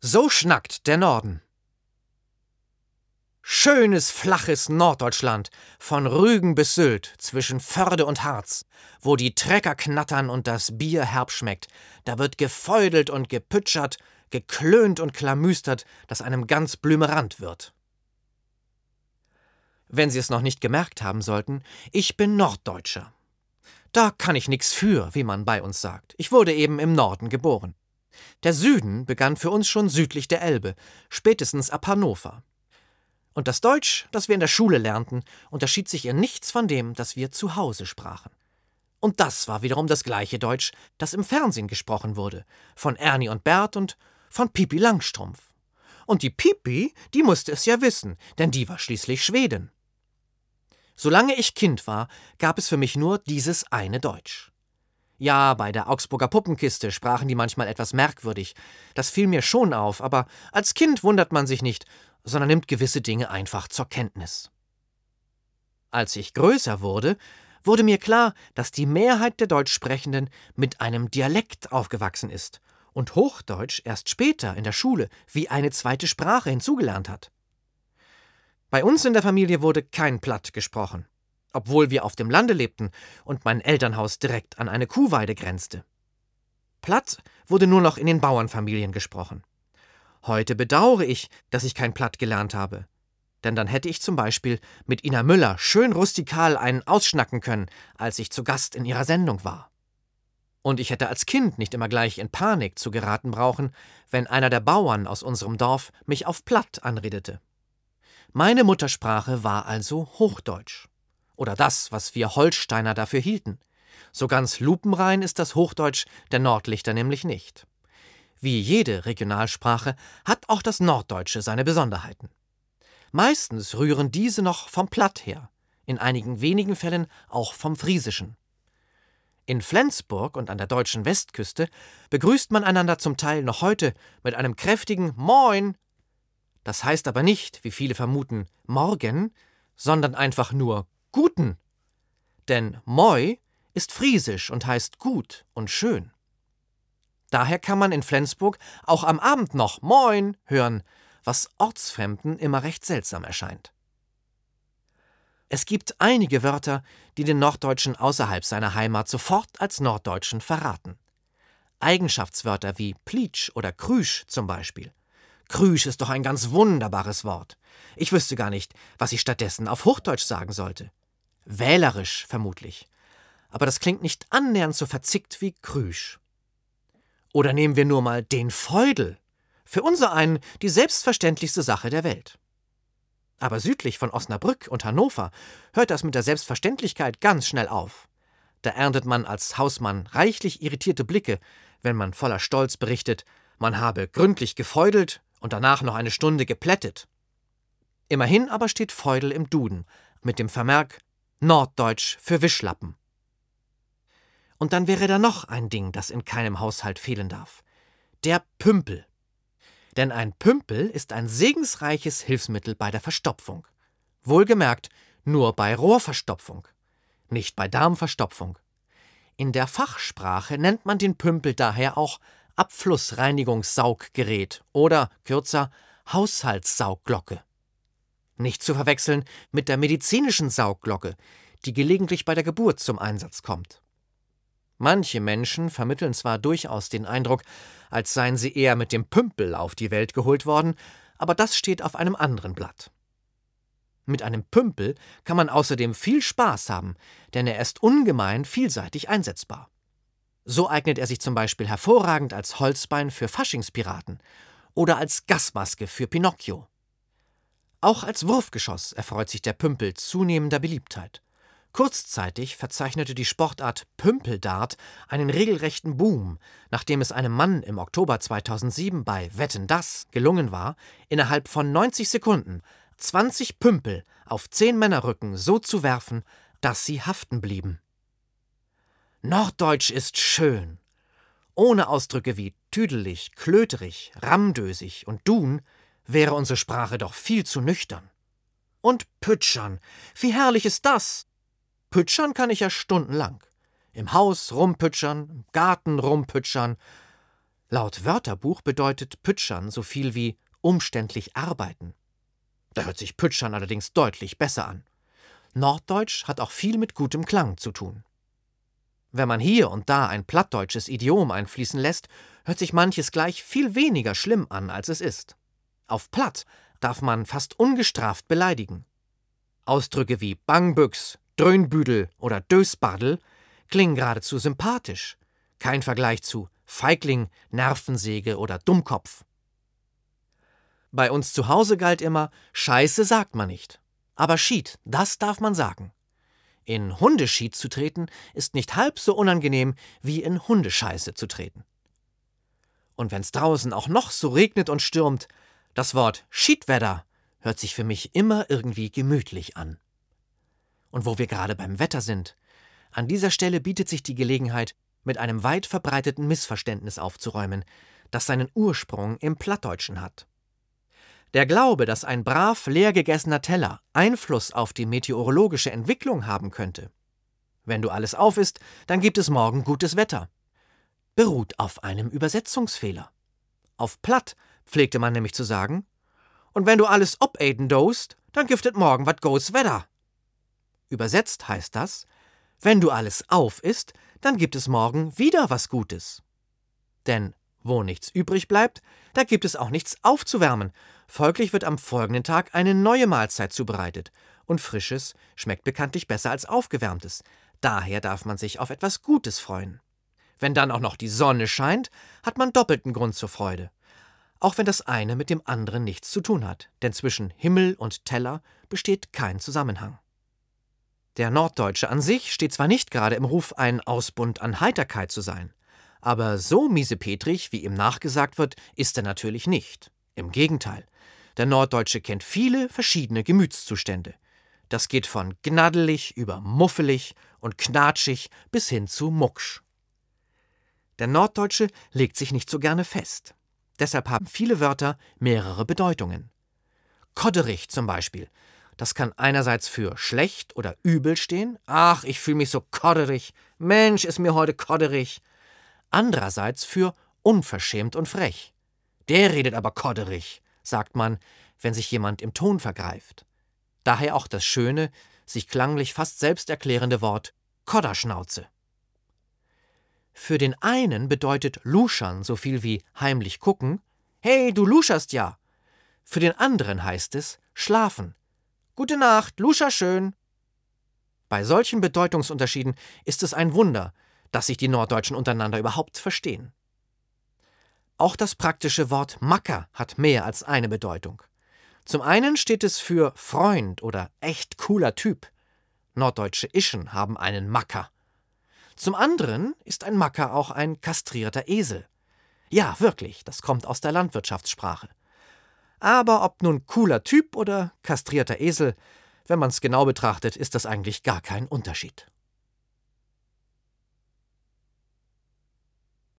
So schnackt der Norden. Schönes, flaches Norddeutschland, von Rügen bis Sylt, zwischen Förde und Harz, wo die Trecker knattern und das Bier herb schmeckt. Da wird gefeudelt und gepütschert, geklönt und klamüstert, dass einem ganz blümerant wird. Wenn Sie es noch nicht gemerkt haben sollten, ich bin Norddeutscher. Da kann ich nix für, wie man bei uns sagt. Ich wurde eben im Norden geboren. Der Süden begann für uns schon südlich der Elbe, spätestens ab Hannover. Und das Deutsch, das wir in der Schule lernten, unterschied sich in nichts von dem, das wir zu Hause sprachen. Und das war wiederum das gleiche Deutsch, das im Fernsehen gesprochen wurde, von Ernie und Bert und von Pipi Langstrumpf. Und die Pipi, die musste es ja wissen, denn die war schließlich Schwedin. Solange ich Kind war, gab es für mich nur dieses eine Deutsch. Ja, bei der Augsburger Puppenkiste sprachen die manchmal etwas merkwürdig. Das fiel mir schon auf, aber als Kind wundert man sich nicht, sondern nimmt gewisse Dinge einfach zur Kenntnis. Als ich größer wurde, wurde mir klar, dass die Mehrheit der Deutschsprechenden mit einem Dialekt aufgewachsen ist und Hochdeutsch erst später in der Schule wie eine zweite Sprache hinzugelernt hat. Bei uns in der Familie wurde kein Platt gesprochen obwohl wir auf dem Lande lebten und mein Elternhaus direkt an eine Kuhweide grenzte. Platt wurde nur noch in den Bauernfamilien gesprochen. Heute bedauere ich, dass ich kein Platt gelernt habe. Denn dann hätte ich zum Beispiel mit Ina Müller schön rustikal einen ausschnacken können, als ich zu Gast in ihrer Sendung war. Und ich hätte als Kind nicht immer gleich in Panik zu geraten brauchen, wenn einer der Bauern aus unserem Dorf mich auf Platt anredete. Meine Muttersprache war also Hochdeutsch oder das, was wir Holsteiner dafür hielten. So ganz lupenrein ist das Hochdeutsch der Nordlichter nämlich nicht. Wie jede Regionalsprache hat auch das Norddeutsche seine Besonderheiten. Meistens rühren diese noch vom Platt her, in einigen wenigen Fällen auch vom Friesischen. In Flensburg und an der deutschen Westküste begrüßt man einander zum Teil noch heute mit einem kräftigen Moin. Das heißt aber nicht, wie viele vermuten, morgen, sondern einfach nur Guten. Denn Moi ist friesisch und heißt gut und schön. Daher kann man in Flensburg auch am Abend noch Moin hören, was Ortsfremden immer recht seltsam erscheint. Es gibt einige Wörter, die den Norddeutschen außerhalb seiner Heimat sofort als Norddeutschen verraten. Eigenschaftswörter wie Plitsch oder Krüsch zum Beispiel. Krüsch ist doch ein ganz wunderbares Wort. Ich wüsste gar nicht, was ich stattdessen auf Hochdeutsch sagen sollte. Wählerisch vermutlich. Aber das klingt nicht annähernd so verzickt wie Krüsch. Oder nehmen wir nur mal den Feudel. Für unser einen die selbstverständlichste Sache der Welt. Aber südlich von Osnabrück und Hannover hört das mit der Selbstverständlichkeit ganz schnell auf. Da erntet man als Hausmann reichlich irritierte Blicke, wenn man voller Stolz berichtet, man habe gründlich gefeudelt und danach noch eine Stunde geplättet. Immerhin aber steht Feudel im Duden mit dem Vermerk Norddeutsch für Wischlappen. Und dann wäre da noch ein Ding, das in keinem Haushalt fehlen darf. Der Pümpel. Denn ein Pümpel ist ein segensreiches Hilfsmittel bei der Verstopfung. Wohlgemerkt, nur bei Rohrverstopfung, nicht bei Darmverstopfung. In der Fachsprache nennt man den Pümpel daher auch Abflussreinigungssauggerät oder kürzer Haushaltssaugglocke. Nicht zu verwechseln mit der medizinischen Saugglocke, die gelegentlich bei der Geburt zum Einsatz kommt. Manche Menschen vermitteln zwar durchaus den Eindruck, als seien sie eher mit dem Pümpel auf die Welt geholt worden, aber das steht auf einem anderen Blatt. Mit einem Pümpel kann man außerdem viel Spaß haben, denn er ist ungemein vielseitig einsetzbar. So eignet er sich zum Beispiel hervorragend als Holzbein für Faschingspiraten oder als Gasmaske für Pinocchio. Auch als Wurfgeschoss erfreut sich der Pümpel zunehmender Beliebtheit. Kurzzeitig verzeichnete die Sportart Pümpeldart einen regelrechten Boom, nachdem es einem Mann im Oktober 2007 bei Wetten das gelungen war, innerhalb von 90 Sekunden 20 Pümpel auf 10 Männerrücken so zu werfen, dass sie haften blieben. Norddeutsch ist schön. Ohne Ausdrücke wie tüdelig, klöterig, ramdösig und dun wäre unsere Sprache doch viel zu nüchtern. Und Pütschern, wie herrlich ist das? Pütschern kann ich ja stundenlang. Im Haus rumpütschern, im Garten rumpütschern. Laut Wörterbuch bedeutet pütschern so viel wie umständlich arbeiten. Da hört sich pütschern allerdings deutlich besser an. Norddeutsch hat auch viel mit gutem Klang zu tun. Wenn man hier und da ein plattdeutsches Idiom einfließen lässt, hört sich manches gleich viel weniger schlimm an, als es ist. Auf Platt darf man fast ungestraft beleidigen. Ausdrücke wie Bangbüchs, Dröhnbüdel oder Dösbadel klingen geradezu sympathisch. Kein Vergleich zu Feigling, Nervensäge oder Dummkopf. Bei uns zu Hause galt immer, Scheiße sagt man nicht. Aber Schied, das darf man sagen. In Hundeschied zu treten, ist nicht halb so unangenehm, wie in Hundescheiße zu treten. Und wenn's draußen auch noch so regnet und stürmt, das Wort Schiedwetter hört sich für mich immer irgendwie gemütlich an. Und wo wir gerade beim Wetter sind, an dieser Stelle bietet sich die Gelegenheit, mit einem weit verbreiteten Missverständnis aufzuräumen, das seinen Ursprung im Plattdeutschen hat. Der Glaube, dass ein brav leer gegessener Teller Einfluss auf die meteorologische Entwicklung haben könnte. Wenn du alles auf isst, dann gibt es morgen gutes Wetter. Beruht auf einem Übersetzungsfehler. Auf Platt pflegte man nämlich zu sagen, und wenn du alles obaden dost, dann giftet morgen wat goes Wetter. Übersetzt heißt das, wenn du alles auf isst, dann gibt es morgen wieder was Gutes. Denn wo nichts übrig bleibt, da gibt es auch nichts aufzuwärmen. Folglich wird am folgenden Tag eine neue Mahlzeit zubereitet. Und Frisches schmeckt bekanntlich besser als Aufgewärmtes. Daher darf man sich auf etwas Gutes freuen. Wenn dann auch noch die Sonne scheint, hat man doppelten Grund zur Freude. Auch wenn das eine mit dem anderen nichts zu tun hat, denn zwischen Himmel und Teller besteht kein Zusammenhang. Der Norddeutsche an sich steht zwar nicht gerade im Ruf, ein Ausbund an Heiterkeit zu sein, aber so miesepetrig, wie ihm nachgesagt wird, ist er natürlich nicht. Im Gegenteil. Der Norddeutsche kennt viele verschiedene Gemütszustände. Das geht von gnaddelig über muffelig und knatschig bis hin zu mucksch. Der Norddeutsche legt sich nicht so gerne fest. Deshalb haben viele Wörter mehrere Bedeutungen. Kodderich zum Beispiel. Das kann einerseits für schlecht oder übel stehen. Ach, ich fühle mich so kodderig. Mensch, ist mir heute kodderig andererseits für unverschämt und frech. Der redet aber kodderig, sagt man, wenn sich jemand im Ton vergreift. Daher auch das schöne, sich klanglich fast selbsterklärende Wort Kodderschnauze. Für den einen bedeutet luschern so viel wie heimlich gucken. Hey, du luscherst ja. Für den anderen heißt es schlafen. Gute Nacht, luscher schön. Bei solchen Bedeutungsunterschieden ist es ein Wunder, dass sich die Norddeutschen untereinander überhaupt verstehen. Auch das praktische Wort Macker hat mehr als eine Bedeutung. Zum einen steht es für Freund oder echt cooler Typ. Norddeutsche Ischen haben einen Macker. Zum anderen ist ein Macker auch ein kastrierter Esel. Ja, wirklich, das kommt aus der Landwirtschaftssprache. Aber ob nun cooler Typ oder kastrierter Esel, wenn man es genau betrachtet, ist das eigentlich gar kein Unterschied.